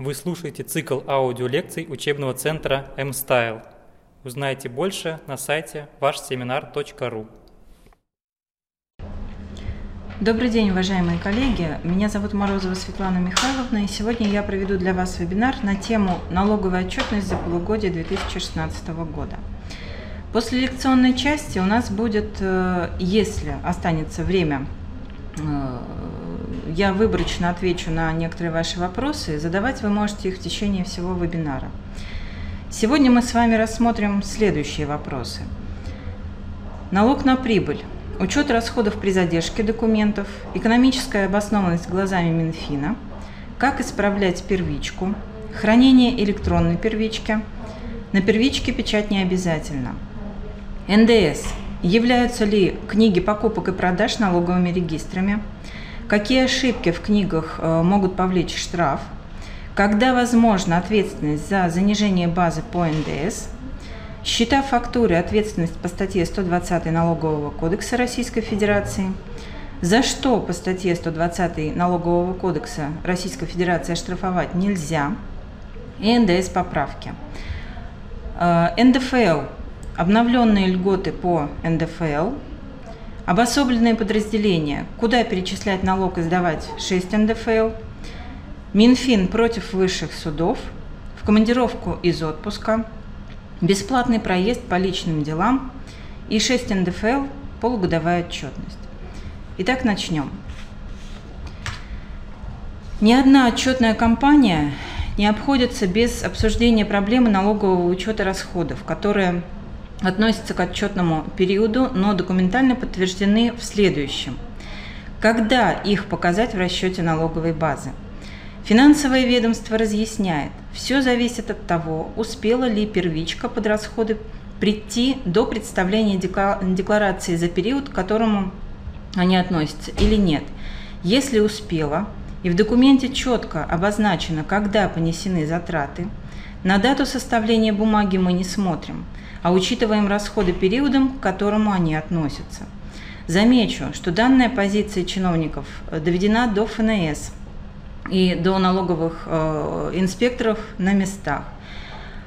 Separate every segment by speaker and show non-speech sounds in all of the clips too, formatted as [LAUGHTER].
Speaker 1: Вы слушаете цикл аудиолекций учебного центра M-Style. Узнайте больше на сайте вашсеминар.ру.
Speaker 2: Добрый день, уважаемые коллеги. Меня зовут Морозова Светлана Михайловна, и сегодня я проведу для вас вебинар на тему «Налоговая отчетность за полугодие 2016 года». После лекционной части у нас будет, э, если останется время, э, я выборочно отвечу на некоторые ваши вопросы. Задавать вы можете их в течение всего вебинара. Сегодня мы с вами рассмотрим следующие вопросы. Налог на прибыль учет расходов при задержке документов, экономическая обоснованность глазами Минфина, как исправлять первичку, хранение электронной первички, на первичке печать не обязательно. НДС. Являются ли книги покупок и продаж налоговыми регистрами? Какие ошибки в книгах э, могут повлечь штраф? Когда возможна ответственность за занижение базы по НДС – Счета фактуры, ответственность по статье 120 Налогового кодекса Российской Федерации, за что по статье 120 Налогового кодекса Российской Федерации оштрафовать нельзя, и НДС поправки. Э, НДФЛ, обновленные льготы по НДФЛ, обособленные подразделения, куда перечислять налог и сдавать? 6 НДФЛ, Минфин против высших судов, в командировку из отпуска – бесплатный проезд по личным делам. И 6 НДФЛ – полугодовая отчетность. Итак, начнем. Ни одна отчетная компания не обходится без обсуждения проблемы налогового учета расходов, которые относятся к отчетному периоду, но документально подтверждены в следующем. Когда их показать в расчете налоговой базы – Финансовое ведомство разъясняет, все зависит от того, успела ли первичка под расходы прийти до представления декларации за период, к которому они относятся, или нет. Если успела, и в документе четко обозначено, когда понесены затраты, на дату составления бумаги мы не смотрим, а учитываем расходы периодом, к которому они относятся. Замечу, что данная позиция чиновников доведена до ФНС – и до налоговых э, инспекторов на местах.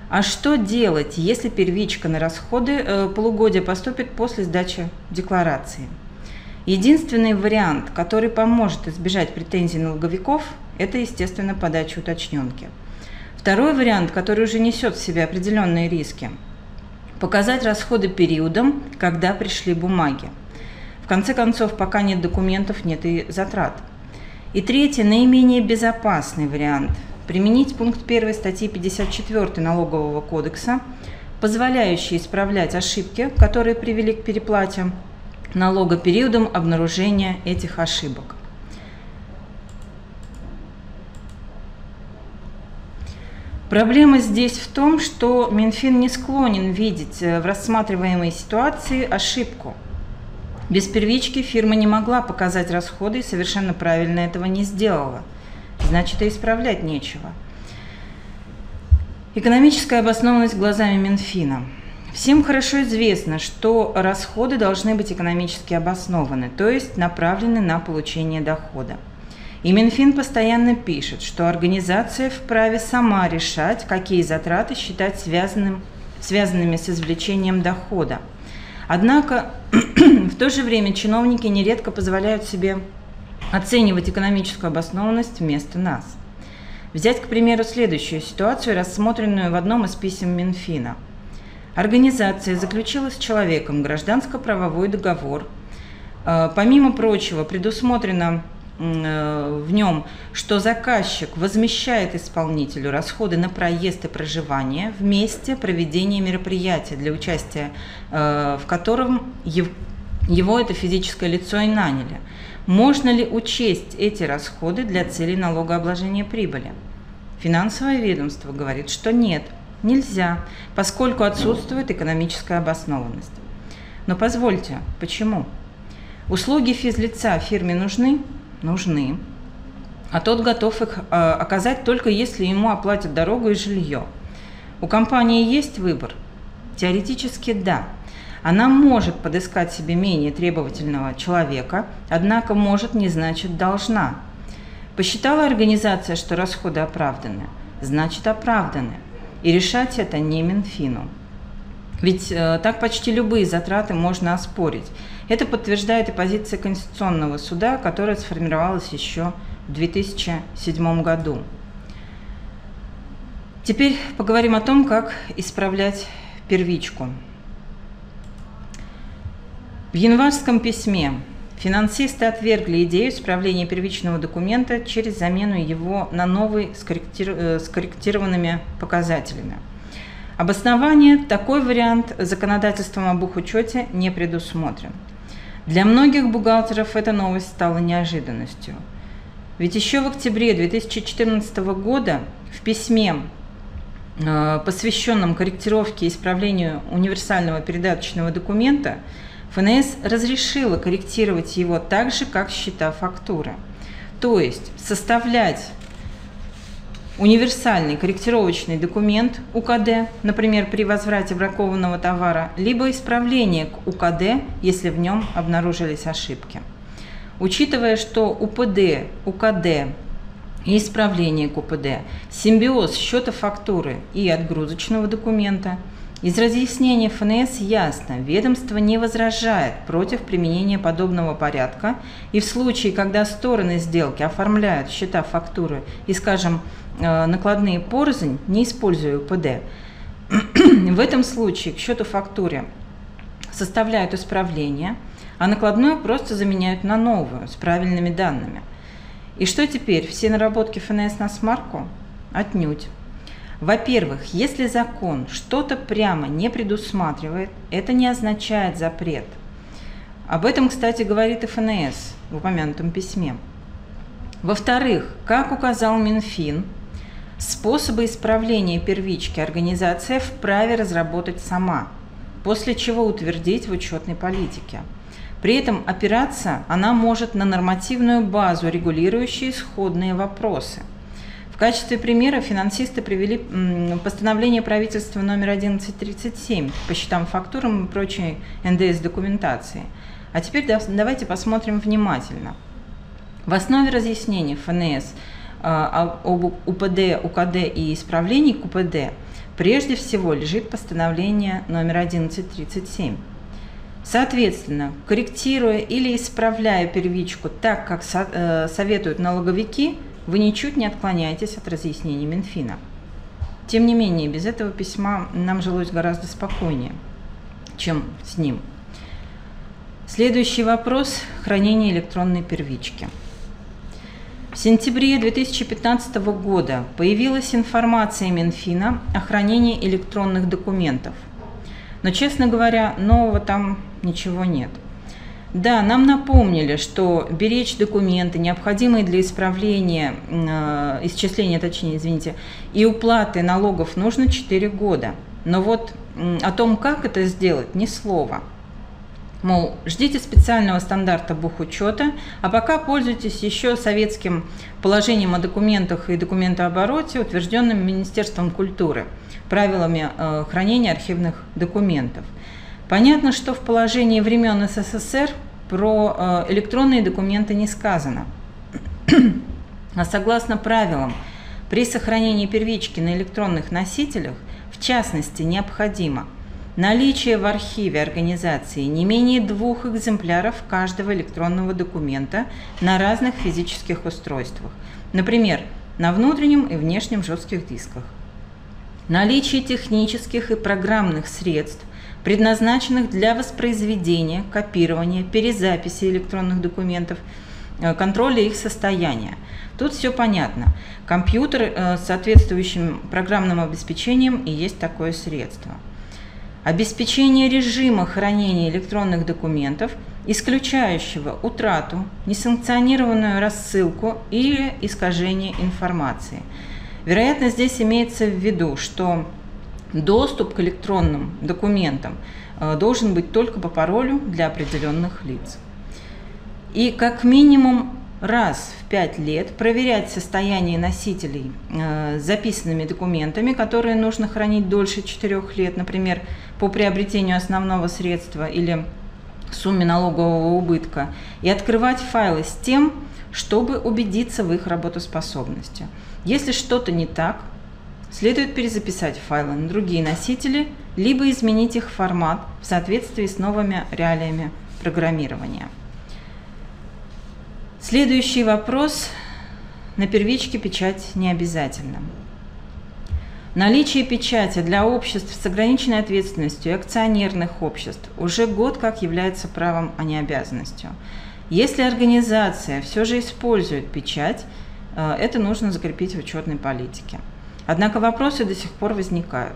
Speaker 2: А что делать, если первичка на расходы э, полугодия поступит после сдачи декларации? Единственный вариант, который поможет избежать претензий налоговиков, это, естественно, подача уточненки. Второй вариант, который уже несет в себе определенные риски – показать расходы периодом, когда пришли бумаги. В конце концов, пока нет документов, нет и затрат – и третий, наименее безопасный вариант – применить пункт 1 статьи 54 Налогового кодекса, позволяющий исправлять ошибки, которые привели к переплате налога периодом обнаружения этих ошибок. Проблема здесь в том, что Минфин не склонен видеть в рассматриваемой ситуации ошибку – без первички фирма не могла показать расходы и совершенно правильно этого не сделала. Значит, и исправлять нечего. Экономическая обоснованность глазами Минфина. Всем хорошо известно, что расходы должны быть экономически обоснованы, то есть направлены на получение дохода. И Минфин постоянно пишет, что организация вправе сама решать, какие затраты считать связанным, связанными с извлечением дохода – Однако [CLEARS THROAT] в то же время чиновники нередко позволяют себе оценивать экономическую обоснованность вместо нас. Взять, к примеру, следующую ситуацию, рассмотренную в одном из писем Минфина. Организация заключила с человеком гражданско-правовой договор. Э, помимо прочего, предусмотрено в нем, что заказчик возмещает исполнителю расходы на проезд и проживание в месте проведения мероприятия, для участия э, в котором его это физическое лицо и наняли. Можно ли учесть эти расходы для целей налогообложения прибыли? Финансовое ведомство говорит, что нет, нельзя, поскольку отсутствует экономическая обоснованность. Но позвольте, почему? Услуги физлица фирме нужны? Нужны, а тот готов их э, оказать только если ему оплатят дорогу и жилье. У компании есть выбор? Теоретически да. Она может подыскать себе менее требовательного человека, однако может не значит должна. Посчитала организация, что расходы оправданы? значит оправданы. И решать это не Минфину. Ведь э, так почти любые затраты можно оспорить. Это подтверждает и позиция Конституционного суда, которая сформировалась еще в 2007 году. Теперь поговорим о том, как исправлять первичку. В январском письме финансисты отвергли идею исправления первичного документа через замену его на новый э, с корректированными показателями. Обоснование – такой вариант законодательством об учете не предусмотрен. Для многих бухгалтеров эта новость стала неожиданностью. Ведь еще в октябре 2014 года в письме, э, посвященном корректировке и исправлению универсального передаточного документа, ФНС разрешила корректировать его так же, как счета фактуры. То есть составлять универсальный корректировочный документ УКД, например, при возврате бракованного товара, либо исправление к УКД, если в нем обнаружились ошибки. Учитывая, что УПД, УКД и исправление к УПД – симбиоз счета фактуры и отгрузочного документа – из разъяснения ФНС ясно, ведомство не возражает против применения подобного порядка, и в случае, когда стороны сделки оформляют счета фактуры и, скажем, э, накладные порознь, не используя УПД, [CLEARS THROAT] в этом случае к счету фактуре составляют исправление, а накладную просто заменяют на новую с правильными данными. И что теперь? Все наработки ФНС на смарку? Отнюдь. Во-первых, если закон что-то прямо не предусматривает, это не означает запрет. Об этом, кстати, говорит ФНС в упомянутом письме. Во-вторых, как указал Минфин, способы исправления первички организация вправе разработать сама, после чего утвердить в учетной политике. При этом опираться она может на нормативную базу, регулирующую исходные вопросы – качестве примера финансисты привели постановление правительства номер 1137 по счетам, фактурам и прочей НДС-документации. А теперь давайте посмотрим внимательно. В основе разъяснений ФНС а, об УПД, УКД и исправлений к УПД прежде всего лежит постановление номер 1137. Соответственно, корректируя или исправляя первичку так, как э, советуют налоговики – вы ничуть не отклоняетесь от разъяснений Минфина. Тем не менее, без этого письма нам жилось гораздо спокойнее, чем с ним. Следующий вопрос – хранение электронной первички. В сентябре 2015 года появилась информация Минфина о хранении электронных документов. Но, честно говоря, нового там ничего нет – да, нам напомнили, что беречь документы, необходимые для исправления, э, исчисления, точнее, извините, и уплаты налогов нужно 4 года. Но вот о том, как это сделать, ни слова. Мол, ждите специального стандарта бухучета, а пока пользуйтесь еще советским положением о документах и документообороте, утвержденным Министерством культуры, правилами э, хранения архивных документов – Понятно, что в положении времен СССР про э, электронные документы не сказано. [CLEARS THROAT] А согласно правилам, при сохранении первички на электронных носителях, в частности, необходимо наличие в архиве организации не менее двух экземпляров каждого электронного документа на разных физических устройствах, например, на внутреннем и внешнем жестких дисках. Наличие технических и программных средств, предназначенных для воспроизведения, копирования, перезаписи электронных документов, э, контроля их состояния. Тут все понятно. Компьютер э, с соответствующим программным обеспечением и есть такое средство. Обеспечение режима хранения электронных документов, исключающего утрату, несанкционированную рассылку или искажение информации. Вероятно, здесь имеется в виду, что Доступ к электронным документам э, должен быть только по паролю для определенных лиц. И как минимум раз в пять лет проверять состояние носителей э, записанными документами, которые нужно хранить дольше четырех лет, например, по приобретению основного средства или сумме налогового убытка, и открывать файлы с тем, чтобы убедиться в их работоспособности. Если что-то не так, следует перезаписать файлы на другие носители, либо изменить их формат в соответствии с новыми реалиями программирования. Следующий вопрос. На первичке печать не обязательно. Наличие печати для обществ с ограниченной ответственностью и акционерных обществ уже год как является правом, а не обязанностью. Если организация все же использует печать, э, это нужно закрепить в учетной политике. Однако вопросы до сих пор возникают.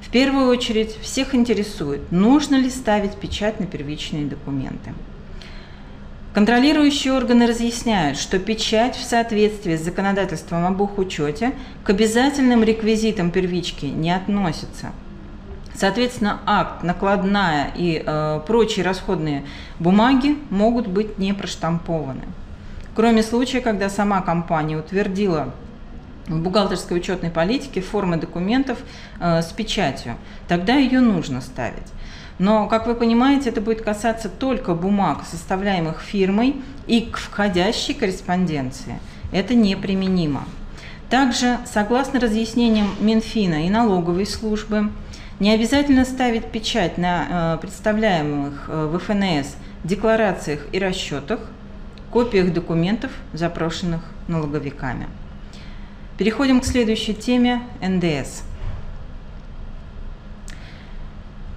Speaker 2: В первую очередь всех интересует, нужно ли ставить печать на первичные документы. Контролирующие органы разъясняют, что печать в соответствии с законодательством об учете к обязательным реквизитам первички не относится. Соответственно, акт, накладная и э, прочие расходные бумаги могут быть не проштампованы. Кроме случая, когда сама компания утвердила бухгалтерской учетной политике формы документов э, с печатью, тогда ее нужно ставить. Но, как вы понимаете, это будет касаться только бумаг, составляемых фирмой и к входящей корреспонденции. Это неприменимо. Также, согласно разъяснениям Минфина и налоговой службы, не обязательно ставить печать на э, представляемых э, в ФНС декларациях и расчетах, копиях документов, запрошенных налоговиками. Переходим к следующей теме – НДС.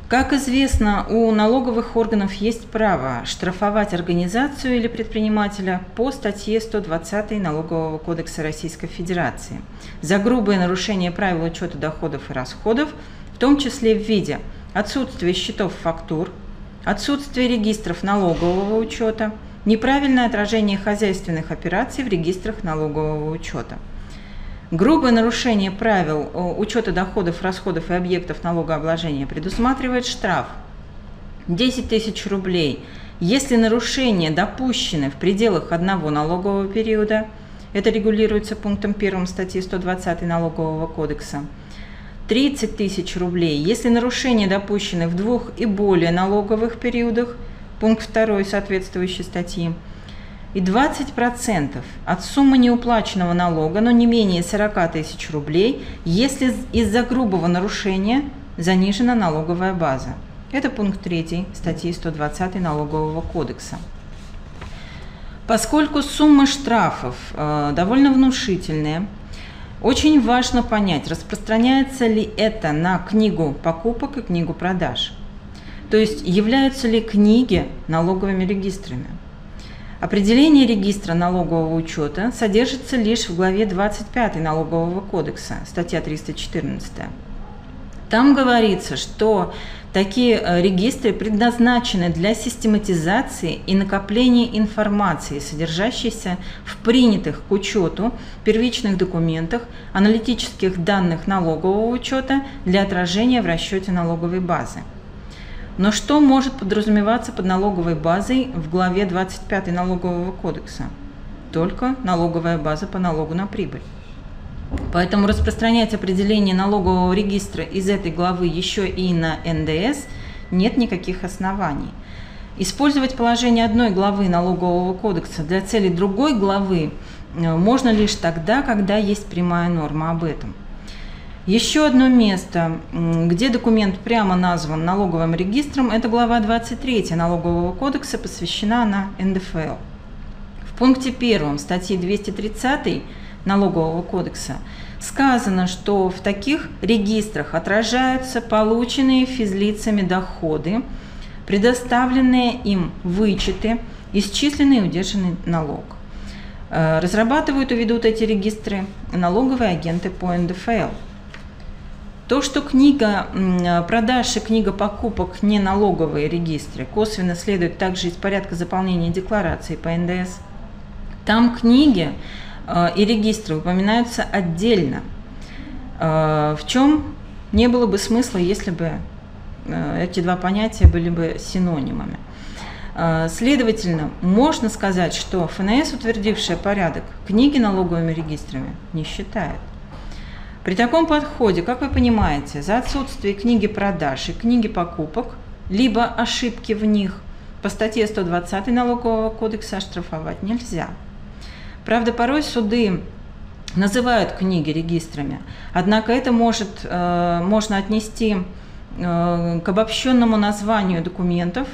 Speaker 2: Как известно, у налоговых органов есть право штрафовать организацию или предпринимателя по статье 120 Налогового кодекса Российской Федерации за грубое нарушение правил учета доходов и расходов, в том числе в виде отсутствия счетов фактур, отсутствия регистров налогового учета, неправильное отражение хозяйственных операций в регистрах налогового учета – Грубое нарушение правил учета доходов, расходов и объектов налогообложения предусматривает штраф 10 тысяч рублей, если нарушения допущены в пределах одного налогового периода, это регулируется пунктом 1 статьи 120 Налогового кодекса, 30 тысяч рублей, если нарушения допущены в двух и более налоговых периодах, пункт 2 соответствующей статьи, и 20% от суммы неуплаченного налога, но не менее 40 тысяч рублей, если из-за грубого нарушения занижена налоговая база. Это пункт 3 статьи 120 Налогового кодекса. Поскольку суммы штрафов э, довольно внушительные, очень важно понять, распространяется ли это на книгу покупок и книгу продаж. То есть являются ли книги налоговыми регистрами. Определение регистра налогового учета содержится лишь в главе 25 Налогового кодекса, статья 314. Там говорится, что такие э, регистры предназначены для систематизации и накопления информации, содержащейся в принятых к учету первичных документах, аналитических данных налогового учета для отражения в расчете налоговой базы. Но что может подразумеваться под налоговой базой в главе 25 Налогового кодекса? Только налоговая база по налогу на прибыль. Поэтому распространять определение налогового регистра из этой главы еще и на НДС нет никаких оснований. Использовать положение одной главы налогового кодекса для цели другой главы э, можно лишь тогда, когда есть прямая норма об этом. Еще одно место, где документ прямо назван налоговым регистром, это глава 23 Налогового кодекса, посвящена она НДФЛ. В пункте 1 статьи 230 Налогового кодекса сказано, что в таких регистрах отражаются полученные физлицами доходы, предоставленные им вычеты, исчисленный и удержанный налог. Э, разрабатывают и ведут эти регистры налоговые агенты по НДФЛ – то, что книга продаж и книга покупок не налоговые регистры, косвенно следует также из порядка заполнения декларации по НДС. Там книги э, и регистры упоминаются отдельно. Э, в чем не было бы смысла, если бы э, эти два понятия были бы синонимами. Следовательно, можно сказать, что ФНС, утвердившая порядок, книги налоговыми регистрами не считает. При таком подходе, как вы понимаете, за отсутствие книги продаж и книги покупок, либо ошибки в них по статье 120 Налогового кодекса оштрафовать нельзя. Правда, порой суды называют книги регистрами, однако это может, э, можно отнести э, к обобщенному названию документов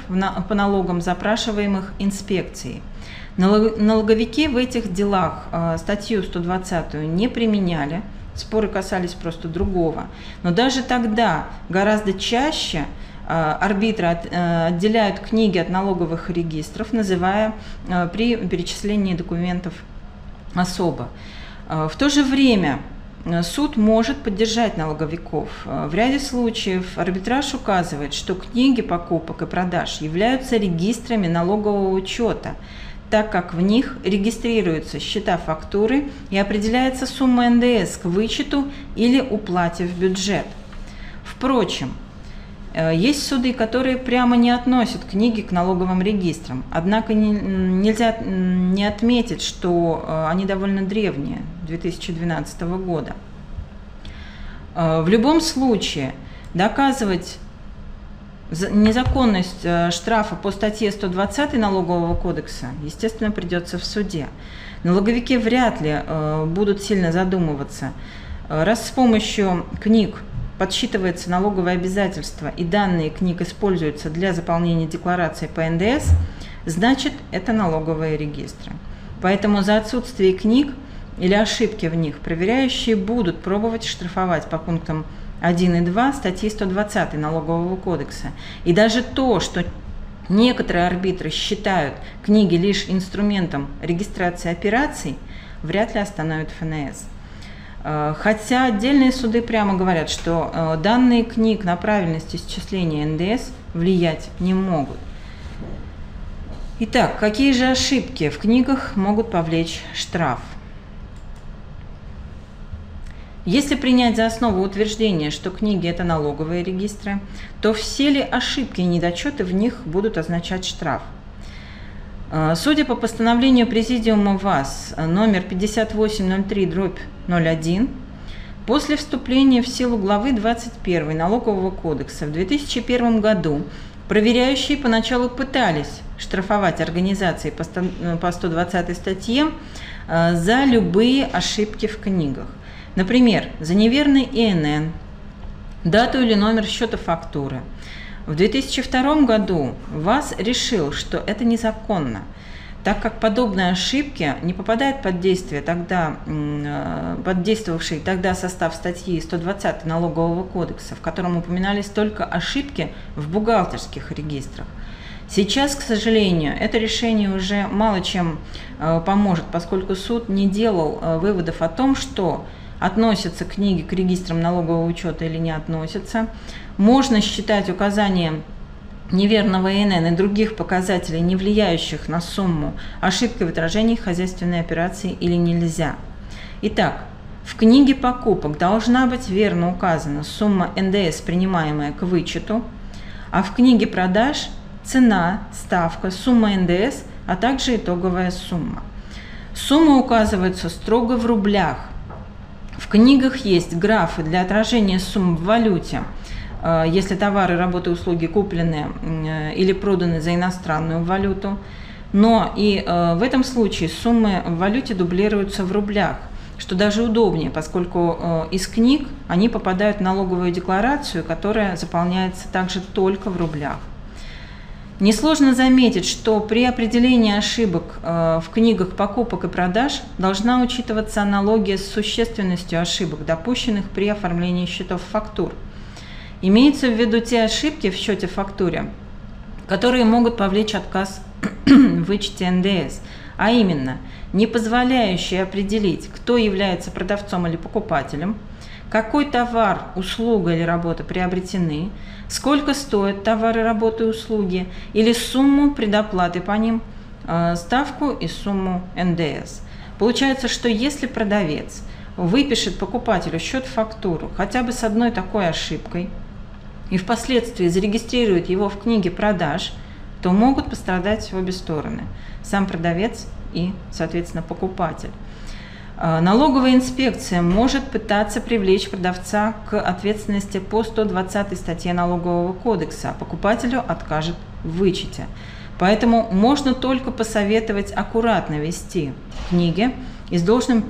Speaker 2: по налогам, запрашиваемых инспекцией. Налоговики в этих делах э, статью 120 не применяли, споры касались просто другого. Но даже тогда гораздо чаще арбитры отделяют книги от налоговых регистров, называя при перечислении документов особо. В то же время э, суд может поддержать налоговиков. Э, в ряде случаев арбитраж указывает, что книги покупок и продаж являются регистрами налогового учета, так как в них регистрируются счета фактуры и определяется сумма НДС к вычету или уплате в бюджет. Впрочем, Э, есть суды, которые прямо не относят книги к налоговым регистрам. Однако не, нельзя не отметить, что э, они довольно древние, 2012 года. Э, в любом случае доказывать незаконность штрафа по статье 120 Налогового кодекса, естественно, придется в суде. Налоговики вряд ли будут сильно задумываться. Раз с помощью книг подсчитывается налоговое обязательство и данные книг используются для заполнения декларации по НДС, значит это налоговые регистры. Поэтому за отсутствие книг или ошибки в них проверяющие будут пробовать штрафовать по пунктам 1 и 2 статьи 120 Налогового кодекса. И даже то, что некоторые арбитры считают книги лишь инструментом регистрации операций, вряд ли остановит ФНС. Э, хотя отдельные суды прямо говорят, что э, данные книг на правильность исчисления НДС влиять не могут. Итак, какие же ошибки в книгах могут повлечь штраф? Если принять за основу утверждение, что книги – это налоговые регистры, то все ли ошибки и недочеты в них будут означать штраф – Э, судя по постановлению Президиума ВАС э, номер 5803-01, после вступления в силу главы 21 Налогового кодекса в 2001 году проверяющие поначалу пытались штрафовать организации по 120 статье э, за любые ошибки в книгах. Например, за неверный ИНН, дату или номер счета фактуры – в 2002 году ВАЗ решил, что это незаконно, так как подобные ошибки не попадают под действие тогда, э, под действовавший тогда состав статьи 120 Налогового кодекса, в котором упоминались только ошибки в бухгалтерских регистрах. Сейчас, к сожалению, это решение уже мало чем э, поможет, поскольку суд не делал э, выводов о том, что относятся книги к регистрам налогового учета или не относятся. Можно считать указание неверного ИНН и других показателей, не влияющих на сумму, ошибкой в отражении хозяйственной операции или нельзя. Итак, в книге покупок должна быть верно указана сумма НДС, принимаемая к вычету, а в книге продаж цена, ставка, сумма НДС, а также итоговая сумма. Сумма указывается строго в рублях – в книгах есть графы для отражения сумм в валюте, э, если товары, работы, услуги куплены э, или проданы за иностранную валюту. Но и э, в этом случае суммы в валюте дублируются в рублях, что даже удобнее, поскольку из книг они попадают в налоговую декларацию, которая заполняется также только в рублях. Несложно заметить, что при определении ошибок э, в книгах покупок и продаж должна учитываться аналогия с существенностью ошибок, допущенных при оформлении счетов фактур. Имеются в виду те ошибки в счете фактуре, которые могут повлечь отказ [CLEARS THROAT] в вычете НДС, а именно не позволяющие определить, кто является продавцом или покупателем – какой товар, услуга или работа приобретены, сколько стоят товары, работы и услуги, или сумму предоплаты по ним, э, ставку и сумму НДС. Получается, что если продавец выпишет покупателю счет-фактуру хотя бы с одной такой ошибкой и впоследствии зарегистрирует его в книге продаж, то могут пострадать обе стороны – сам продавец и, соответственно, покупатель. Э, налоговая инспекция может пытаться привлечь продавца к ответственности по 120 статье Налогового кодекса, а покупателю откажет в вычете. Поэтому можно только посоветовать аккуратно вести книги, и с должным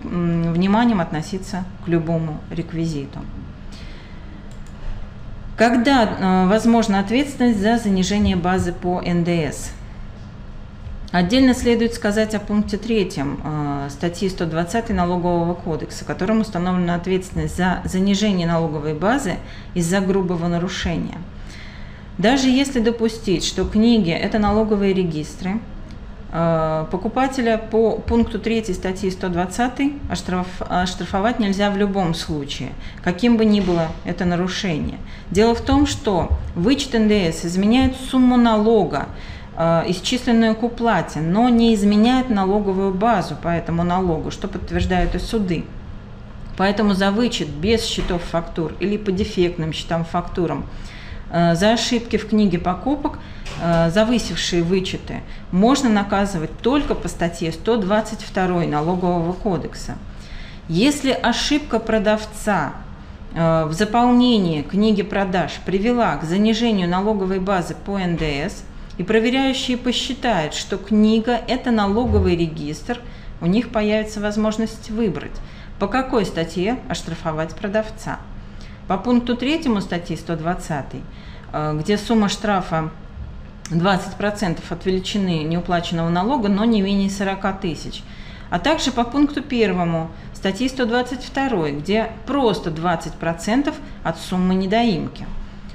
Speaker 2: вниманием относиться к любому реквизиту. Когда э, возможна ответственность за занижение базы по НДС? Отдельно следует сказать о пункте 3 э, статьи 120 Налогового кодекса, которым установлена ответственность за занижение налоговой базы из-за грубого нарушения. Даже если допустить, что книги – это налоговые регистры, Э, покупателя по пункту 3 статьи 120 оштрафовать нельзя в любом случае, каким бы ни было это нарушение. Дело в том, что вычет НДС изменяет сумму налога, исчисленную к уплате, но не изменяет налоговую базу по этому налогу, что подтверждают и суды. Поэтому за вычет без счетов фактур или по дефектным счетам фактурам Э, за ошибки в книге покупок, э, завысившие вычеты, можно наказывать только по статье 122 Налогового кодекса. Если ошибка продавца э, в заполнении книги продаж привела к занижению налоговой базы по НДС, и проверяющие посчитают, что книга – это налоговый регистр, у них появится возможность выбрать, по какой статье оштрафовать продавца – по пункту 3 статьи 120, э, где сумма штрафа 20% от величины неуплаченного налога, но не менее 40 тысяч. А также по пункту 1 статьи 122, где просто 20% от суммы недоимки.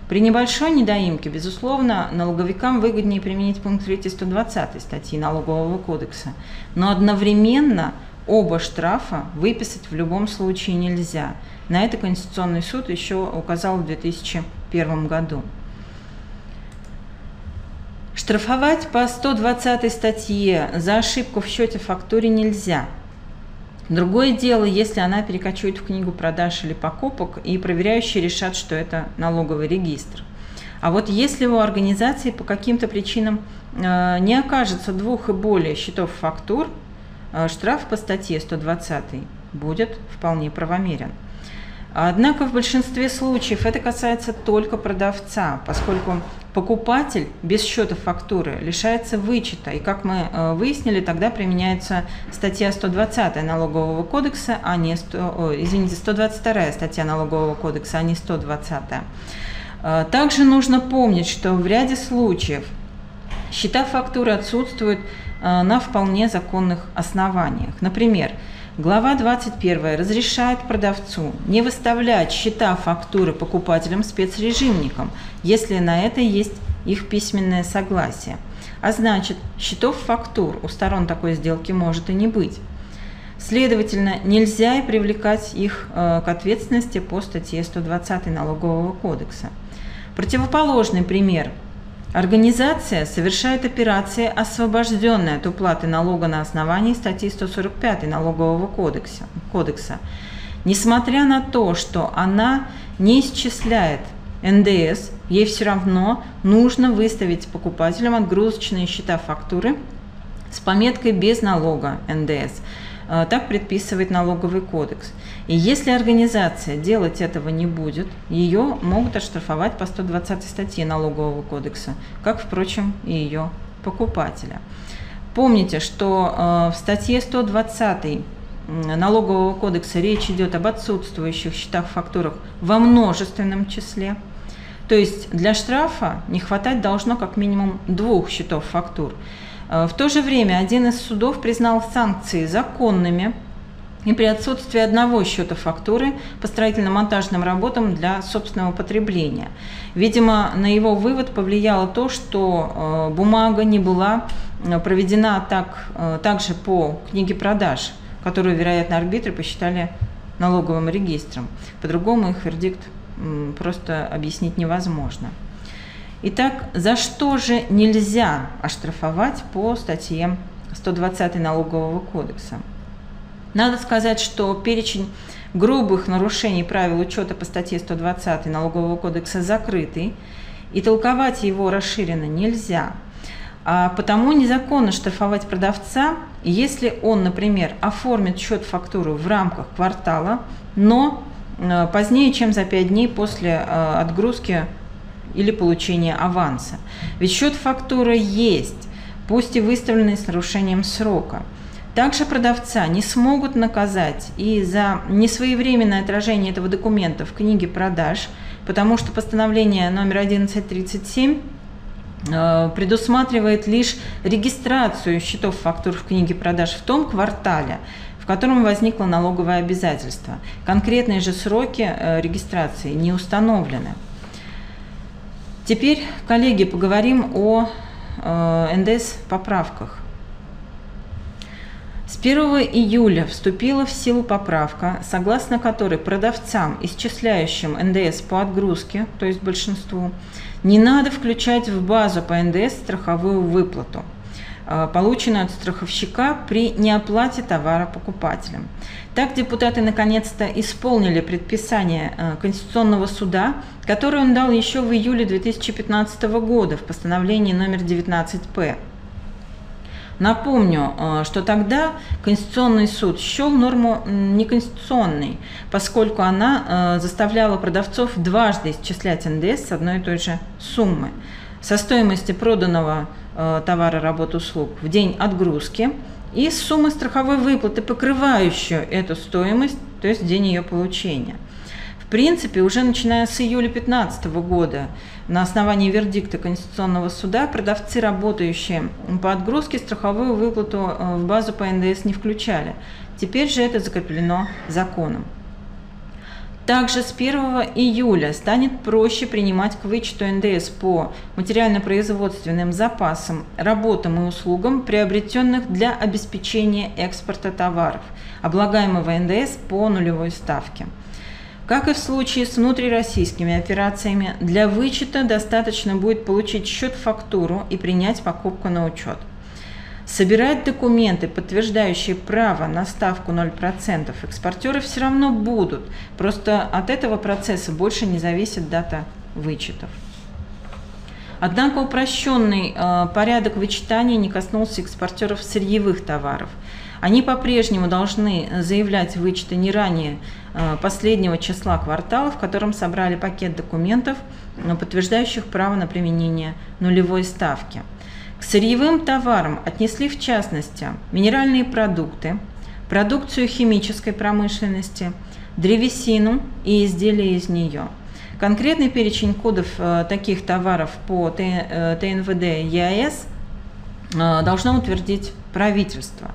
Speaker 2: При небольшой недоимке, безусловно, налоговикам выгоднее применить пункт 3 120 статьи Налогового кодекса, но одновременно оба штрафа выписать в любом случае нельзя – на это Конституционный суд еще указал в 2001 году. Штрафовать по 120 статье за ошибку в счете фактуре нельзя. Другое дело, если она перекочует в книгу продаж или покупок, и проверяющие решат, что это налоговый регистр. А вот если у организации по каким-то причинам э, не окажется двух и более счетов фактур, э, штраф по статье 120 будет вполне правомерен. Однако в большинстве случаев это касается только продавца, поскольку покупатель без счета фактуры лишается вычета. И как мы э, выяснили, тогда применяется статья 120 налогового кодекса, а не 100, извините, 122 статья налогового кодекса, а не 120. Э, также нужно помнить, что в ряде случаев счета фактуры отсутствуют э, на вполне законных основаниях. Например, Глава 21 разрешает продавцу не выставлять счета фактуры покупателям спецрежимникам, если на это есть их письменное согласие. А значит, счетов фактур у сторон такой сделки может и не быть. Следовательно, нельзя и привлекать их э, к ответственности по статье 120 Налогового кодекса. Противоположный пример – Организация совершает операции, освобожденные от уплаты налога на основании статьи 145 Налогового кодекса. кодекса. Несмотря на то, что она не исчисляет НДС, ей все равно нужно выставить покупателям отгрузочные счета фактуры с пометкой без налога НДС – Э, так предписывает налоговый кодекс. И если организация делать этого не будет, ее могут оштрафовать по 120 статье налогового кодекса, как, впрочем, и ее покупателя. Помните, что э, в статье 120 налогового кодекса речь идет об отсутствующих счетах фактурах во множественном числе. То есть для штрафа не хватать должно как минимум двух счетов фактур. Э, в то же время один из судов признал санкции законными и при отсутствии одного счета фактуры по строительно-монтажным работам для собственного потребления. Видимо, на его вывод повлияло то, что э, бумага не была э, проведена так, также по книге продаж, которую, вероятно, арбитры посчитали налоговым регистром. По-другому их вердикт просто объяснить невозможно. Итак, за что же нельзя оштрафовать по статье 120 Налогового кодекса? Надо сказать, что перечень грубых нарушений правил учета по статье 120 Налогового кодекса закрытый, и толковать его расширенно нельзя. А потому незаконно штрафовать продавца, если он, например, оформит счет фактуру в рамках квартала, но э, позднее, чем за 5 дней после э, отгрузки или получения аванса. Ведь счет фактуры есть, пусть и выставленный с нарушением срока. Также продавца не смогут наказать и за несвоевременное отражение этого документа в книге продаж, потому что постановление номер 1137 э, предусматривает лишь регистрацию счетов фактур в книге продаж в том квартале, в котором возникло налоговое обязательство. Конкретные же сроки э, регистрации не установлены. Теперь, коллеги, поговорим о э, НДС поправках. С 1 июля вступила в силу поправка, согласно которой продавцам, исчисляющим НДС по отгрузке, то есть большинству, не надо включать в базу по НДС страховую выплату, э, полученную от страховщика при неоплате товара покупателям. Так депутаты наконец-то исполнили предписание э, Конституционного суда, которое он дал еще в июле 2015 года в постановлении номер 19П. Напомню, э, что тогда Конституционный суд счел норму неконституционной, поскольку она э, заставляла продавцов дважды исчислять НДС с одной и той же суммы. Со стоимости проданного товара, работ, услуг в день отгрузки – и суммы страховой выплаты, покрывающую эту стоимость, то есть день ее получения. В принципе, уже начиная с июля 2015 года на основании вердикта Конституционного суда продавцы, работающие по отгрузке, страховую выплату э, в базу по НДС не включали. Теперь же это закреплено законом. Также с 1 июля станет проще принимать к вычету НДС по материально-производственным запасам, работам и услугам, приобретенных для обеспечения экспорта товаров, облагаемого НДС по нулевой ставке. Как и в случае с внутрироссийскими операциями, для вычета достаточно будет получить счет-фактуру и принять покупку на учет – Собирать документы, подтверждающие право на ставку 0%, экспортеры все равно будут. Просто от этого процесса больше не зависит дата вычетов. Однако упрощенный э, порядок вычитания не коснулся экспортеров сырьевых товаров. Они по-прежнему должны заявлять вычеты не ранее э, последнего числа квартала, в котором собрали пакет документов, подтверждающих право на применение нулевой ставки. К сырьевым товарам отнесли в частности минеральные продукты, продукцию химической промышленности, древесину и изделия из нее. Конкретный перечень кодов э, таких товаров по ТНВД э, ЕАЭС э, должно утвердить правительство.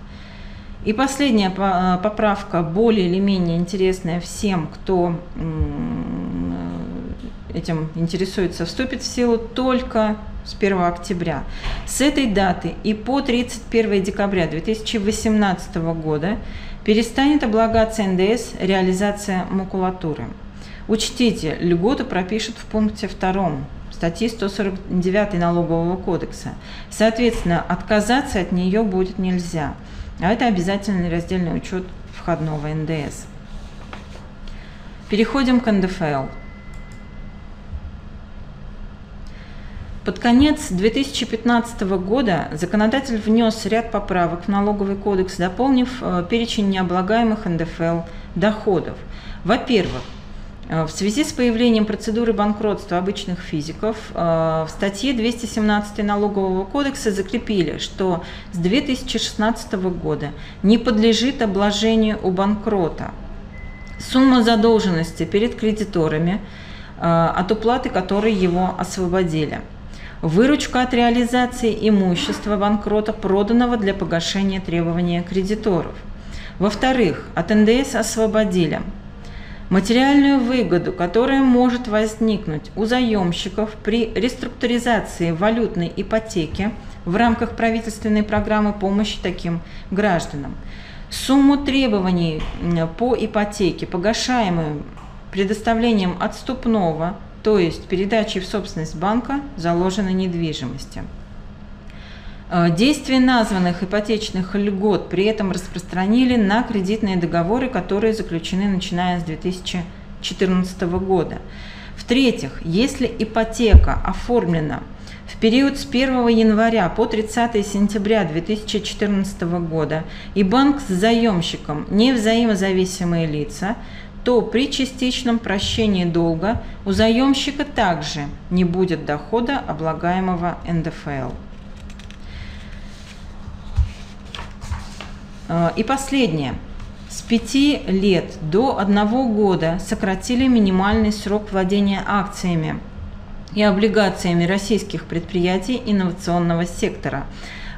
Speaker 2: И последняя поправка, более или менее интересная всем, кто этим интересуется, вступит в силу только с 1 октября. С этой даты и по 31 декабря 2018 года перестанет облагаться НДС реализация макулатуры. Учтите, льготу пропишут в пункте 2 статьи 149 Налогового кодекса. Соответственно, отказаться от нее будет нельзя. А это обязательный раздельный учет входного НДС. Переходим к НДФЛ. Под конец 2015 года законодатель внес ряд поправок в налоговый кодекс, дополнив э, перечень необлагаемых НДФЛ доходов. Во-первых, в связи с появлением процедуры банкротства обычных физиков э, в статье 217 Налогового кодекса закрепили, что с 2016 года не подлежит обложению у банкрота. Сумма задолженности перед кредиторами, от уплаты которой его освободили – Выручка от реализации имущества банкрота, проданного для погашения требования кредиторов. Во-вторых, от НДС освободили материальную выгоду, которая может возникнуть у заемщиков при реструктуризации валютной ипотеки в рамках правительственной программы помощи таким гражданам. Сумму требований по ипотеке, погашаемую предоставлением отступного то есть передачей в собственность банка заложенной недвижимости. Э, действие названных ипотечных льгот при этом распространили на кредитные договоры, которые заключены начиная с 2014 года. В-третьих, если ипотека оформлена в период с 1 января по 30 сентября 2014 года и банк с заемщиком не взаимозависимые лица, то при частичном прощении долга у заемщика также не будет дохода, облагаемого НДФЛ. И последнее. С 5 лет до 1 года сократили минимальный срок владения акциями и облигациями российских предприятий инновационного сектора,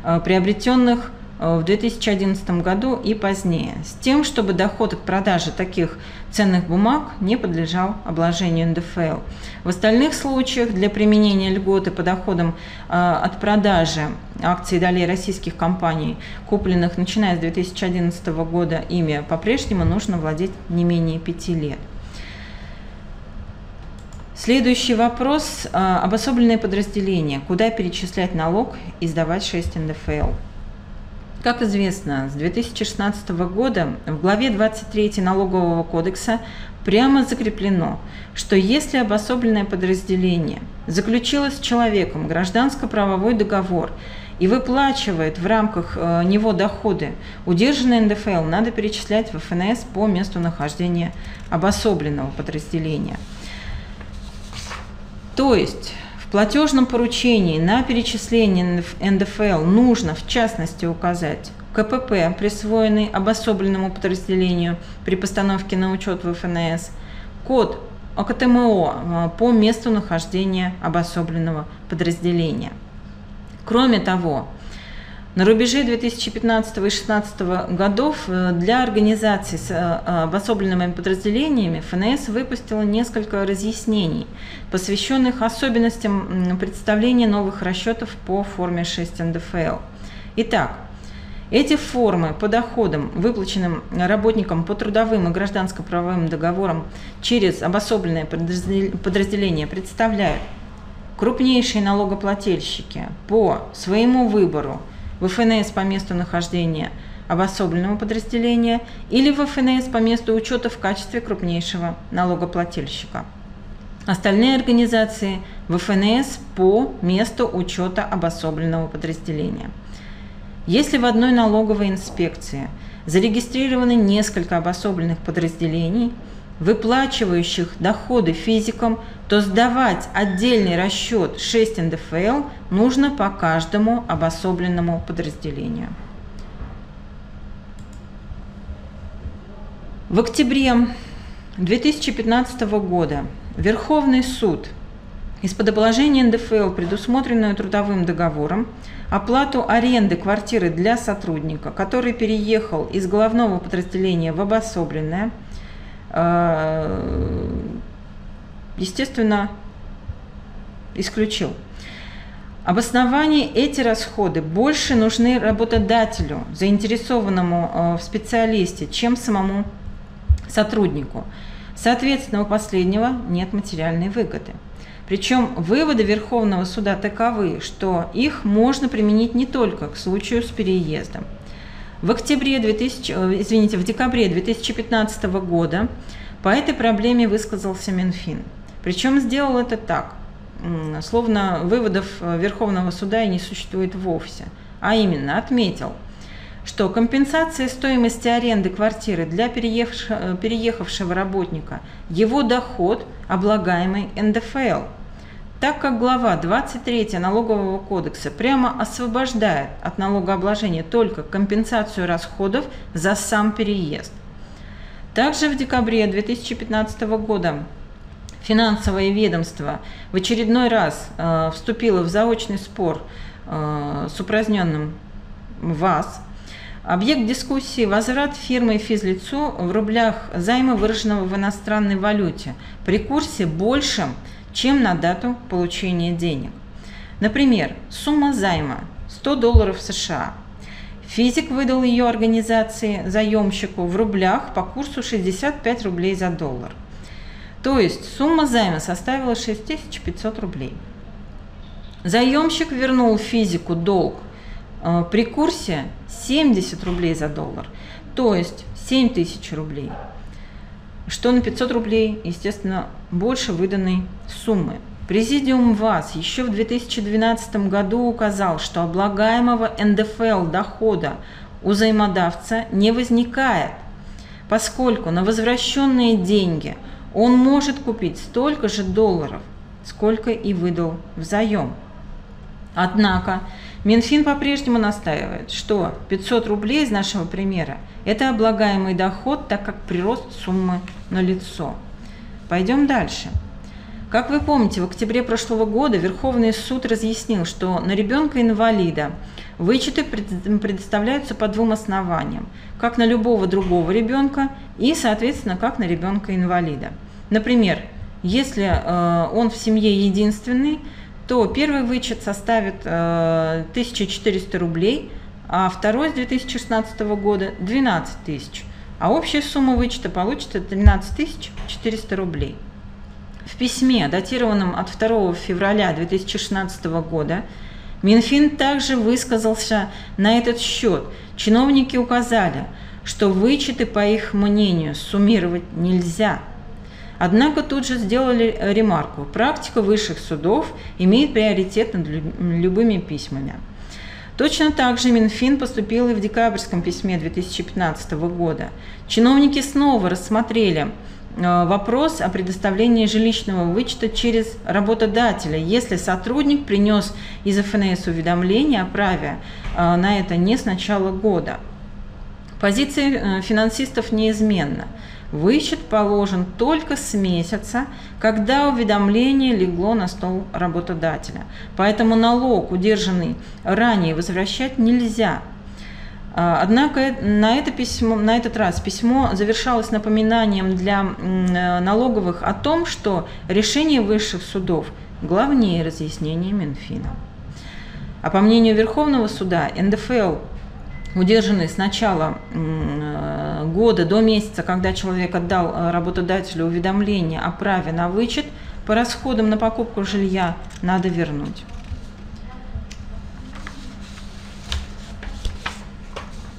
Speaker 2: э, приобретенных Э, в 2011 году и позднее, с тем, чтобы доход от продажи таких ценных бумаг не подлежал обложению НДФЛ. В остальных случаях для применения льготы по доходам э, от продажи акций и долей российских компаний, купленных начиная с 2011 года, ими по-прежнему нужно владеть не менее пяти лет. Следующий вопрос. Э, обособленное подразделение. Куда перечислять налог и сдавать 6 НДФЛ? Как известно, с 2016 года в главе 23 Налогового кодекса прямо закреплено, что если обособленное подразделение заключило с человеком гражданско-правовой договор и выплачивает в рамках э, него доходы, удержанные НДФЛ надо перечислять в ФНС по месту нахождения обособленного подразделения. То есть платежном поручении на перечисление НДФЛ нужно в частности указать КПП, присвоенный обособленному подразделению при постановке на учет в ФНС, код ОКТМО э, по месту нахождения обособленного подразделения. Кроме того, на рубеже 2015 и 2016 годов э, для организаций с э, обособленными подразделениями ФНС выпустила несколько разъяснений, посвященных особенностям представления новых расчетов по форме 6 НДФЛ. Итак, эти формы по доходам, выплаченным работникам по трудовым и гражданско-правовым договорам через обособленное подразделение представляют крупнейшие налогоплательщики по своему выбору в ФНС по месту нахождения обособленного подразделения или в ФНС по месту учета в качестве крупнейшего налогоплательщика. Остальные организации в ФНС по месту учета обособленного подразделения. Если в одной налоговой инспекции зарегистрированы несколько обособленных подразделений – выплачивающих доходы физикам, то сдавать отдельный расчет 6 НДФЛ нужно по каждому обособленному подразделению. В октябре 2015 года Верховный суд из-под обложения НДФЛ, предусмотренную трудовым договором, оплату аренды квартиры для сотрудника, который переехал из главного подразделения в обособленное – естественно, исключил. Обоснование эти расходы больше нужны работодателю, заинтересованному э, в специалисте, чем самому сотруднику. Соответственно, у последнего нет материальной выгоды. Причем выводы Верховного суда таковы, что их можно применить не только к случаю с переездом – в октябре 2000, э, извините, в декабре 2015 года по этой проблеме высказался Минфин. Причем сделал это так, словно выводов э, Верховного суда и не существует вовсе. А именно, отметил, что компенсация стоимости аренды квартиры для э, переехавшего работника – его доход, облагаемый НДФЛ – так как глава 23 налогового кодекса прямо освобождает от налогообложения только компенсацию расходов за сам переезд. Также в декабре 2015 года финансовое ведомство в очередной раз э, вступило в заочный спор э, с упраздненным ВАЗ. Объект дискуссии – возврат фирмы физлицу в рублях займа, выраженного в иностранной валюте, при курсе большем – чем на дату получения денег. Например, сумма займа 100 долларов США. Физик выдал ее организации заемщику в рублях по курсу 65 рублей за доллар. То есть сумма займа составила 6500 рублей. Заемщик вернул физику долг э, при курсе 70 рублей за доллар, то есть 7000 рублей что на 500 рублей, естественно, больше выданной суммы. Президиум ВАЗ еще в 2012 году указал, что облагаемого НДФЛ дохода у взаимодавца не возникает, поскольку на возвращенные деньги он может купить столько же долларов, сколько и выдал в заем. Однако Минфин по-прежнему настаивает, что 500 рублей из нашего примера – это облагаемый доход, так как прирост суммы налицо. Пойдем дальше. Как вы помните, в октябре прошлого года Верховный суд разъяснил, что на ребенка-инвалида вычеты предоставляются по двум основаниям, как на любого другого ребенка и, соответственно, как на ребенка-инвалида. Например, если э, он в семье единственный, то первый вычет составит э, 1400 рублей, а второй с 2016 года 12 тысяч, а общая сумма вычета получится 13 400 рублей. В письме, датированном от 2 февраля 2016 года, Минфин также высказался на этот счет. Чиновники указали, что вычеты, по их мнению, суммировать нельзя. Однако тут же сделали ремарку. Практика высших судов имеет приоритет над любыми письмами. Точно так же Минфин поступил и в декабрьском письме 2015 года. Чиновники снова рассмотрели Э, вопрос о предоставлении жилищного вычета через работодателя, если сотрудник принес из ФНС уведомление о праве э, на это не с начала года. Позиция э, финансистов неизменна. Вычет положен только с месяца, когда уведомление легло на стол работодателя. Поэтому налог, удержанный ранее, возвращать нельзя – а, однако на, это письмо, на этот раз письмо завершалось напоминанием для э, налоговых о том, что решение высших судов главнее разъяснения Минфина. А по мнению Верховного суда, НДФЛ, удержанный с начала э, года до месяца, когда человек отдал э, работодателю уведомление о праве на вычет, по расходам на покупку жилья надо вернуть.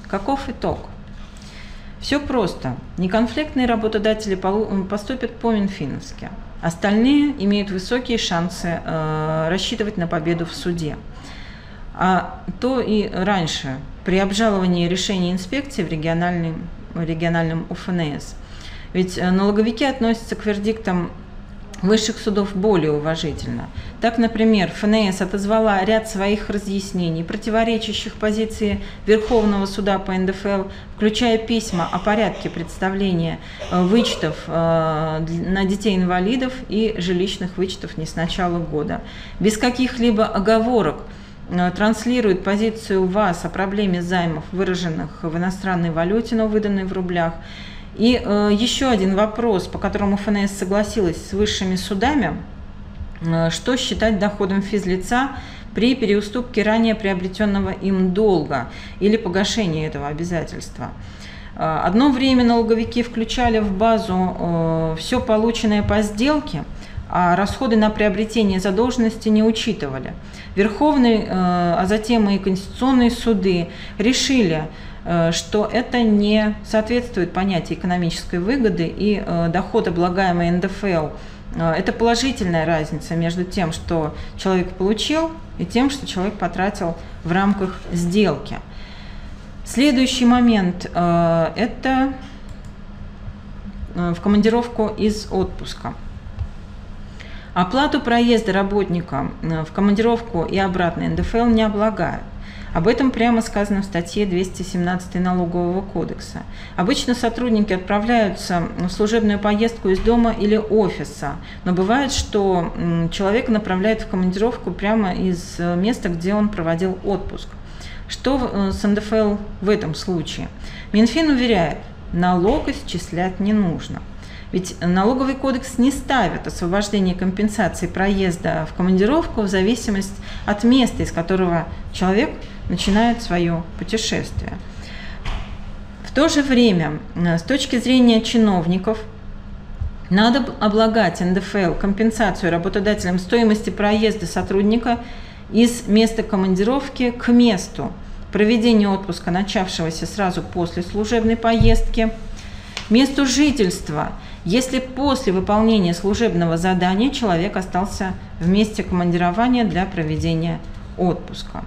Speaker 2: Каков итог? Все просто. Неконфликтные работодатели поступят по-минфиновски. Остальные имеют высокие шансы э, рассчитывать на победу в суде. А то и раньше, при обжаловании решений инспекции в региональном, региональном УФНС. Ведь э, налоговики относятся к вердиктам высших судов более уважительно. Так, например, ФНС отозвала ряд своих разъяснений, противоречащих позиции Верховного суда по НДФЛ, включая письма о порядке представления э, вычетов э, на детей-инвалидов и жилищных вычетов не с начала года. Без каких-либо оговорок транслирует позицию ВАС о проблеме займов, выраженных в иностранной валюте, но выданной в рублях, и э, еще один вопрос, по которому ФНС согласилась с высшими судами, э, что считать доходом физлица при переуступке ранее приобретенного им долга или погашении этого обязательства. Э, одно время налоговики включали в базу э, все полученное по сделке, а расходы на приобретение задолженности не учитывали. Верховный, э, а затем и конституционные суды решили, Э, что это не соответствует понятию экономической выгоды и э, доход, облагаемый НДФЛ. Это положительная разница между тем, что человек получил, и тем, что человек потратил в рамках сделки. Следующий момент – это в командировку из отпуска. Оплату проезда работника в командировку и обратно НДФЛ не облагают. Об этом прямо сказано в статье 217 Налогового кодекса. Обычно сотрудники отправляются в служебную поездку из дома или офиса, но бывает, что человека направляют в командировку прямо из э, места, где он проводил отпуск. Что э, с НДФЛ в этом случае? Минфин уверяет, налог исчислять не нужно. Ведь налоговый кодекс не ставит освобождение компенсации проезда в командировку в зависимости от места, из которого человек начинает свое путешествие. В то же время, э, с точки зрения чиновников, надо облагать НДФЛ компенсацию работодателям стоимости проезда сотрудника из места командировки к месту проведения отпуска, начавшегося сразу после служебной поездки, месту жительства, если после выполнения служебного задания человек остался в месте командирования для проведения отпуска.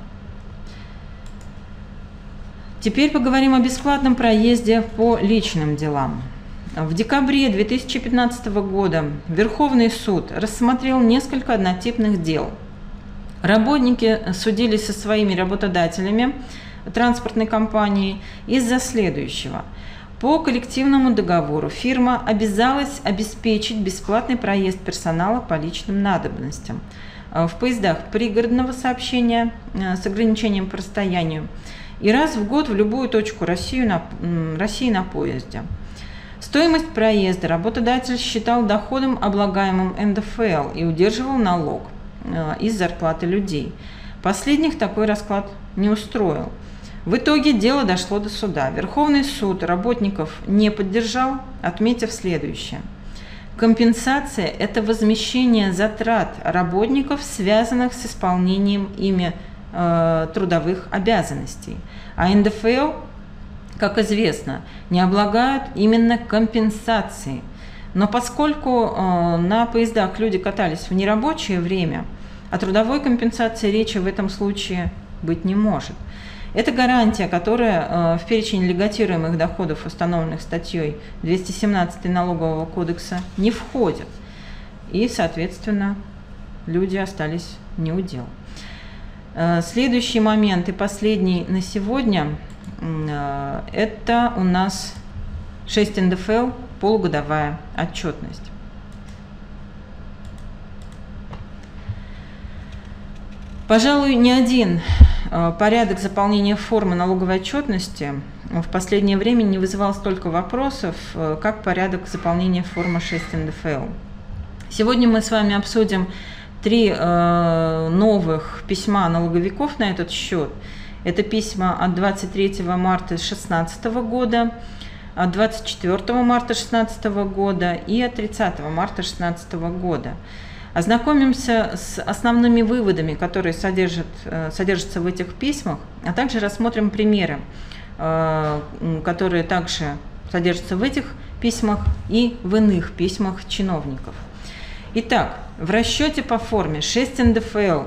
Speaker 2: Теперь поговорим о бесплатном проезде по личным делам. В декабре 2015 года Верховный суд рассмотрел несколько однотипных дел. Работники судились со своими работодателями транспортной компании из-за следующего. По коллективному договору фирма обязалась обеспечить бесплатный проезд персонала по личным надобностям в поездах пригородного сообщения э, с ограничением по расстоянию и раз в год в любую точку России на, России на поезде. Стоимость проезда работодатель считал доходом, облагаемым НДФЛ, и удерживал налог э, из зарплаты людей. Последних такой расклад не устроил. В итоге дело дошло до суда. Верховный суд работников не поддержал, отметив следующее. Компенсация – это возмещение затрат работников, связанных с исполнением ими э, трудовых обязанностей. А НДФЛ как известно, не облагают именно компенсацией. Но поскольку э, на поездах люди катались в нерабочее время, о трудовой компенсации речи в этом случае быть не может. Это гарантия, которая э, в перечень льготируемых доходов, установленных статьей 217 налогового кодекса, не входит. И, соответственно, люди остались не у дел. Э, следующий момент и последний на сегодня – Э, это у нас 6 НДФЛ, полугодовая отчетность. Пожалуй, ни один порядок заполнения формы налоговой отчетности в последнее время не вызывал столько вопросов, э, как порядок заполнения формы 6 НДФЛ. Сегодня мы с вами обсудим три новых письма налоговиков на этот счет – это письма от 23 марта 2016 года, от 24 марта 2016 года и от 30 марта 2016 года. Ознакомимся с основными выводами, которые содержат, э, содержатся в этих письмах, а также рассмотрим примеры, э, которые также содержатся в этих письмах и в иных письмах чиновников. Итак, в расчете по форме 6 НДФЛ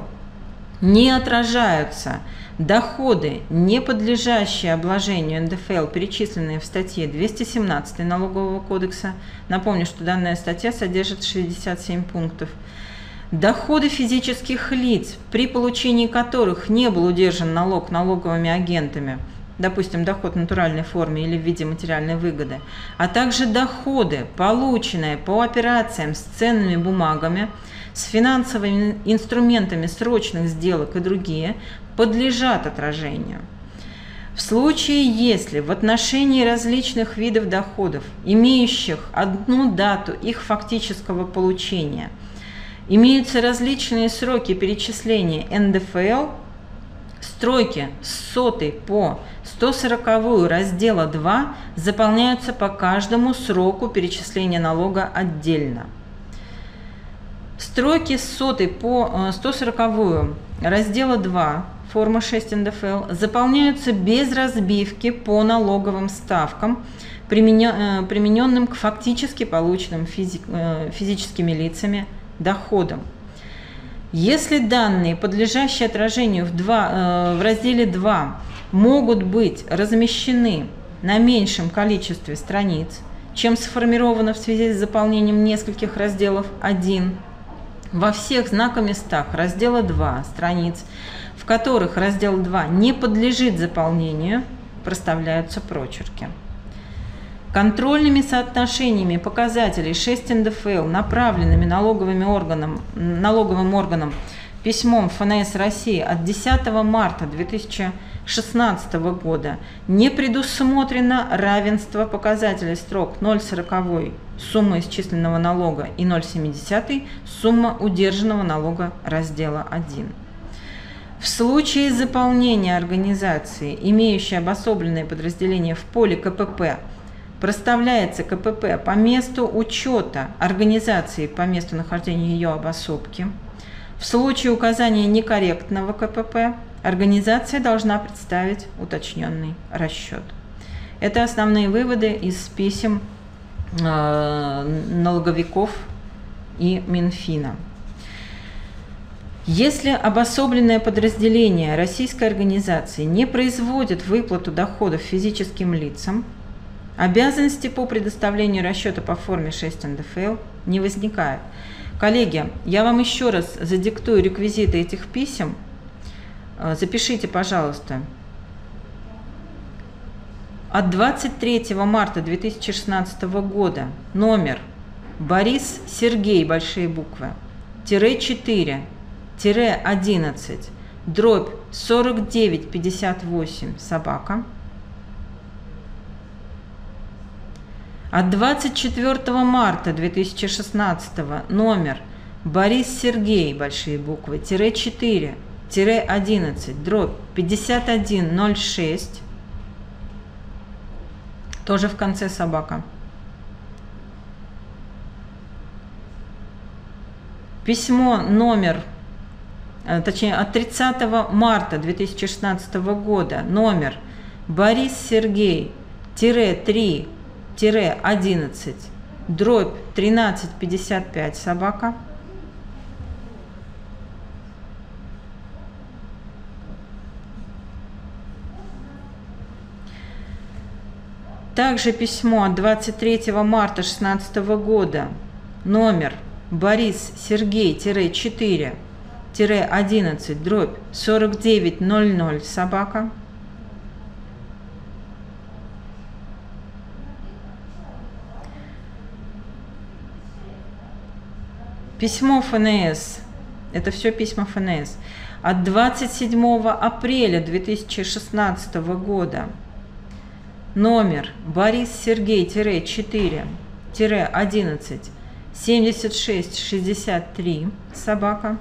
Speaker 2: не отражаются Доходы, не подлежащие обложению НДФЛ, перечисленные в статье 217 Налогового кодекса, напомню, что данная статья содержит 67 пунктов, доходы физических лиц, при получении которых не был удержан налог налоговыми агентами, допустим, доход в натуральной форме или в виде материальной выгоды, а также доходы, полученные по операциям с ценными бумагами, с финансовыми инструментами срочных сделок и другие, подлежат отражению. В случае, если в отношении различных видов доходов, имеющих одну дату их фактического получения, имеются различные сроки перечисления НДФЛ, стройки с сотой по 140 раздела 2 заполняются по каждому сроку перечисления налога отдельно. Строки с сотой по 140 э, раздела 2 форма 6 НДФЛ, заполняются без разбивки по налоговым ставкам, э, примененным к фактически полученным э, физическими лицами доходам. Если данные, подлежащие отражению в, 2, э, в разделе 2, могут быть размещены на меньшем количестве страниц, чем сформировано в связи с заполнением нескольких разделов 1, во всех знакоместах раздела 2 страниц которых раздел 2 не подлежит заполнению, проставляются прочерки. Контрольными соотношениями показателей 6 НДФЛ, направленными налоговыми органам, налоговым органам письмом ФНС России от 10 марта 2016 года не предусмотрено равенство показателей строк 0,40 сумма исчисленного налога и 0,70 сумма удержанного налога раздела 1. В случае заполнения организации, имеющей обособленное подразделение в поле КПП, проставляется КПП по месту учета организации по месту нахождения ее обособки. В случае указания некорректного КПП организация должна представить уточненный расчет. Это основные выводы из писем налоговиков и Минфина. Если обособленное подразделение российской организации не производит выплату доходов физическим лицам, обязанности по предоставлению расчета по форме 6 НДФЛ не возникает. Коллеги, я вам еще раз задиктую реквизиты этих писем. Э, запишите, пожалуйста. От 23 марта 2016 года. Номер. Борис Сергей, большие буквы, тире 4, тире 11, дробь 4958, собака. От 24 марта 2016 номер. Борис Сергей, большие буквы, тире 4, тире 11, дробь 5106, тоже в конце собака. Письмо номер, э, точнее, от 30 марта 2016 года, номер Борис Сергей, тире 3, 11, дробь 1355 собака. Также письмо от 23 марта 2016 года, номер Борис Сергей-4, 11, дробь 4900 собака. Письмо ФНС. Это все письма ФНС. От 27 апреля 2016 года. Номер Борис Сергей-4, 11, 76 63 собака.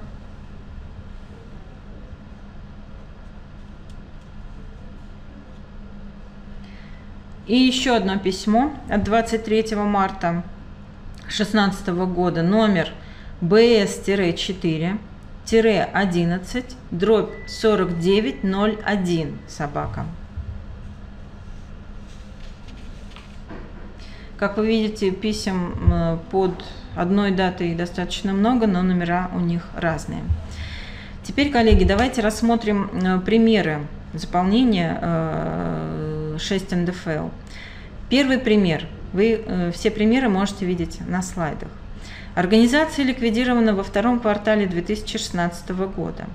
Speaker 2: И еще одно письмо от 23 марта 2016 года, номер БС-4, 11, дробь 4901, собака. Как вы видите, писем э, под одной датой достаточно много, но номера у них разные. Теперь, коллеги, давайте рассмотрим э, примеры заполнения 6 э, НДФЛ. Первый пример. Вы все примеры можете видеть на слайдах. Организация ликвидирована во втором квартале 2016 года.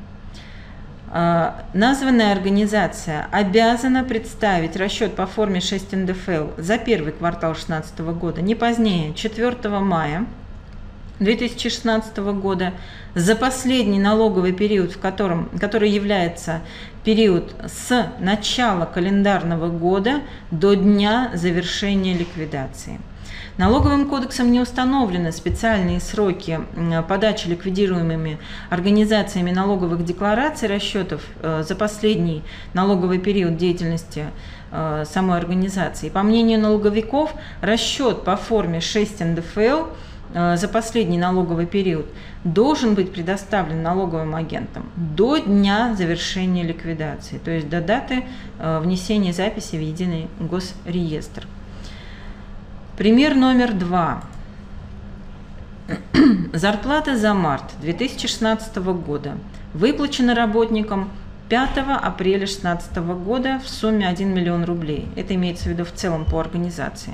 Speaker 2: А, названная организация обязана представить расчет по форме 6 НДФЛ за первый квартал 2016 года не позднее 4 мая 2016 года за последний налоговый период, в котором, который является период с начала календарного года до дня завершения ликвидации – Налоговым кодексом не установлены специальные сроки подачи ликвидируемыми организациями налоговых деклараций расчетов э, за последний налоговый период деятельности э, самой организации. По мнению налоговиков, расчет по форме 6 НДФЛ за последний налоговый период должен быть предоставлен налоговым агентам до дня завершения ликвидации, то есть до даты внесения записи в единый госреестр. Пример номер два. [CLEARS THROAT] Зарплата за март 2016 года выплачена работникам 5 апреля 2016 года в сумме 1 миллион рублей. Это имеется в виду в целом по организации.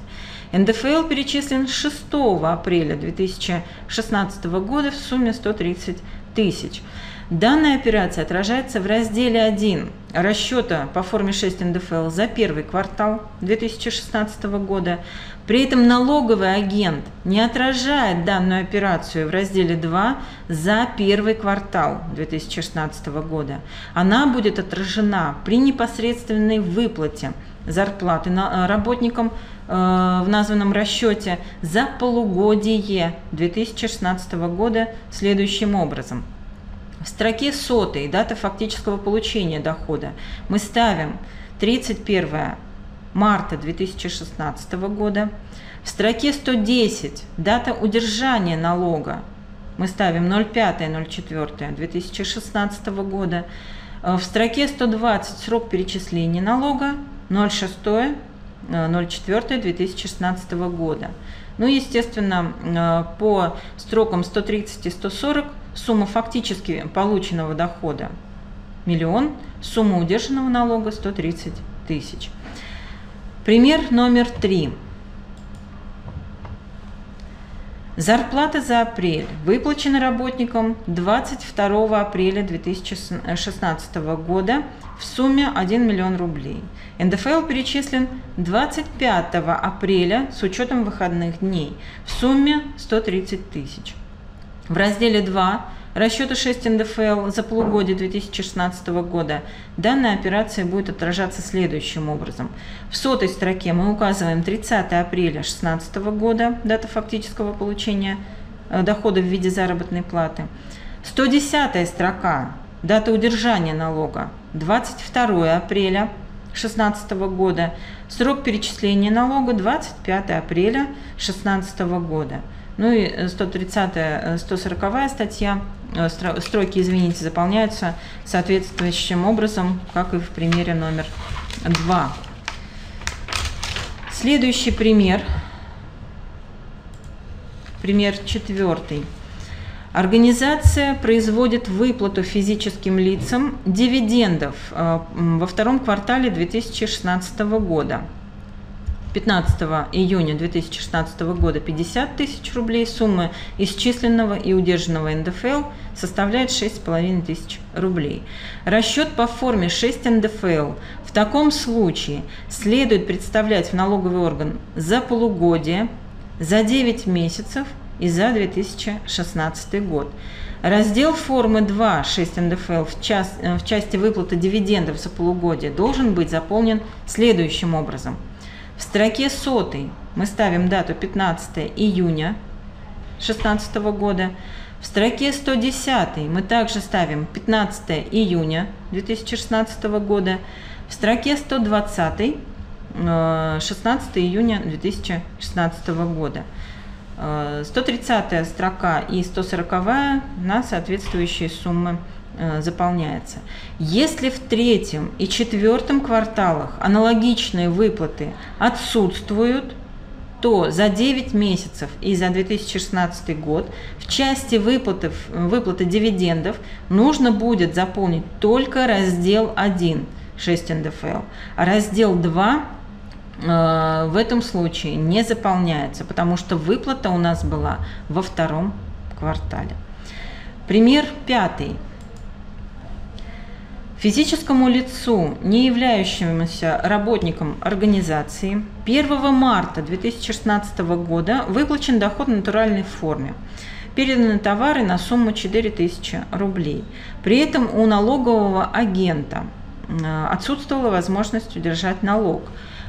Speaker 2: НДФЛ перечислен 6 апреля 2016 года в сумме 130 тысяч. Данная операция отражается в разделе 1 расчета по форме 6 НДФЛ за первый квартал 2016 года. При этом налоговый агент не отражает данную операцию в разделе 2 за первый квартал 2016 года. Она будет отражена при непосредственной выплате зарплаты э, работникам э, в названном расчете за полугодие 2016 года следующим образом – в строке сотой, дата фактического получения дохода, мы ставим 31 марта 2016 года. В строке 110 дата удержания налога мы ставим 05.04.2016 года. В строке 120 срок перечисления налога 06.04.2016 года. Ну, естественно, э, по строкам 130 и 140 сумма фактически полученного дохода – миллион, сумма удержанного налога – 130 тысяч. Пример номер три. Зарплата за апрель выплачена работникам 22 апреля 2016 года в сумме 1 миллион рублей. НДФЛ перечислен 25 апреля с учетом выходных дней в сумме 130 тысяч. В разделе 2 расчета 6 НДФЛ за полугодие 2016 года данная операция будет отражаться следующим образом. В сотой строке мы указываем 30 апреля 2016 года, дата фактического получения э, дохода в виде заработной платы. 110 строка, дата удержания налога 22 апреля 2016 года, срок перечисления налога 25 апреля 2016 года. Ну и 130 140 э, статья, э, строки, извините, заполняются соответствующим образом, как и в примере номер 2. Следующий пример, пример четвертый. Организация производит выплату физическим лицам дивидендов э, во втором квартале 2016 года – 15 июня 2016 года 50 тысяч рублей. Сумма исчисленного и удержанного НДФЛ составляет 6,5 тысяч рублей. Расчет по форме 6 НДФЛ в таком случае следует представлять в налоговый орган за полугодие, за 9 месяцев и за 2016 год. Раздел формы 2 6 НДФЛ в, час, в части выплаты дивидендов за полугодие должен быть заполнен следующим образом – в строке сотой мы ставим дату 15 июня 2016 года. В строке 110 мы также ставим 15 июня 2016 года. В строке 120 16 э, июня 2016 года. 130 э, строка и 140 на соответствующие суммы заполняется. Если в третьем и четвертом кварталах аналогичные выплаты отсутствуют, то за 9 месяцев и за 2016 год в части выплаты, выплаты дивидендов нужно будет заполнить только раздел 1 6 НДФЛ, а раздел 2 э, в этом случае не заполняется, потому что выплата у нас была во втором квартале. Пример пятый. Физическому лицу, не являющемуся работником организации, 1 марта 2016 года выплачен доход в натуральной форме. Переданы товары на сумму 4000 рублей. При этом у налогового агента отсутствовала возможность удержать налог.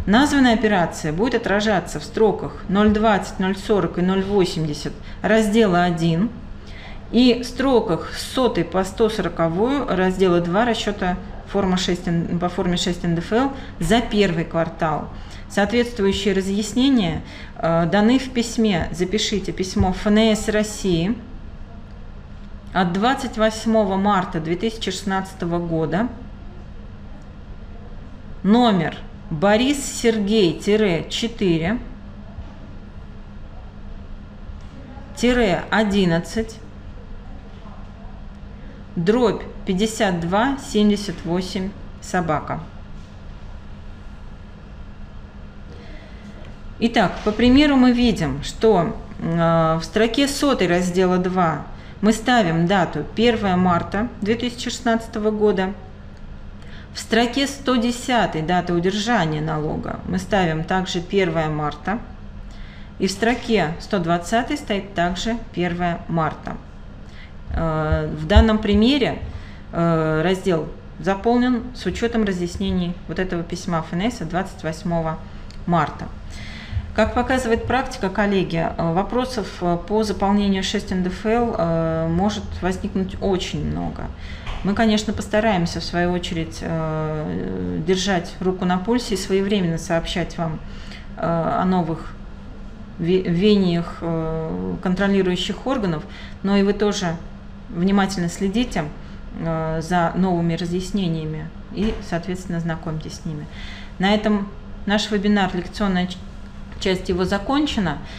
Speaker 2: Названная операция будет отражаться в строках 020, 040 и 080 раздела 1 и строках с сотой по 140 раздела 2 расчета форма 6, по форме 6 НДФЛ за первый квартал. Соответствующие разъяснения э, даны в письме. Запишите письмо ФНС России от 28 марта 2016 года. Номер Борис Сергей-4 11 дробь 52 78 собака. Итак, по примеру мы видим, что э, в строке сотой раздела 2 мы ставим дату 1 марта 2016 года. В строке 110 дата удержания налога мы ставим также 1 марта. И в строке 120 стоит также 1 марта. Э, в данном примере э, раздел заполнен с учетом разъяснений вот этого письма ФНС 28 марта. Как показывает практика, коллеги, э, вопросов по заполнению 6 НДФЛ может возникнуть очень много. Мы, конечно, постараемся, в свою очередь, держать руку на пульсе и своевременно сообщать вам о новых веяниях контролирующих органов, но и вы тоже внимательно следите э, за новыми разъяснениями и, соответственно, знакомьтесь с ними. На этом наш вебинар, лекционная часть его закончена.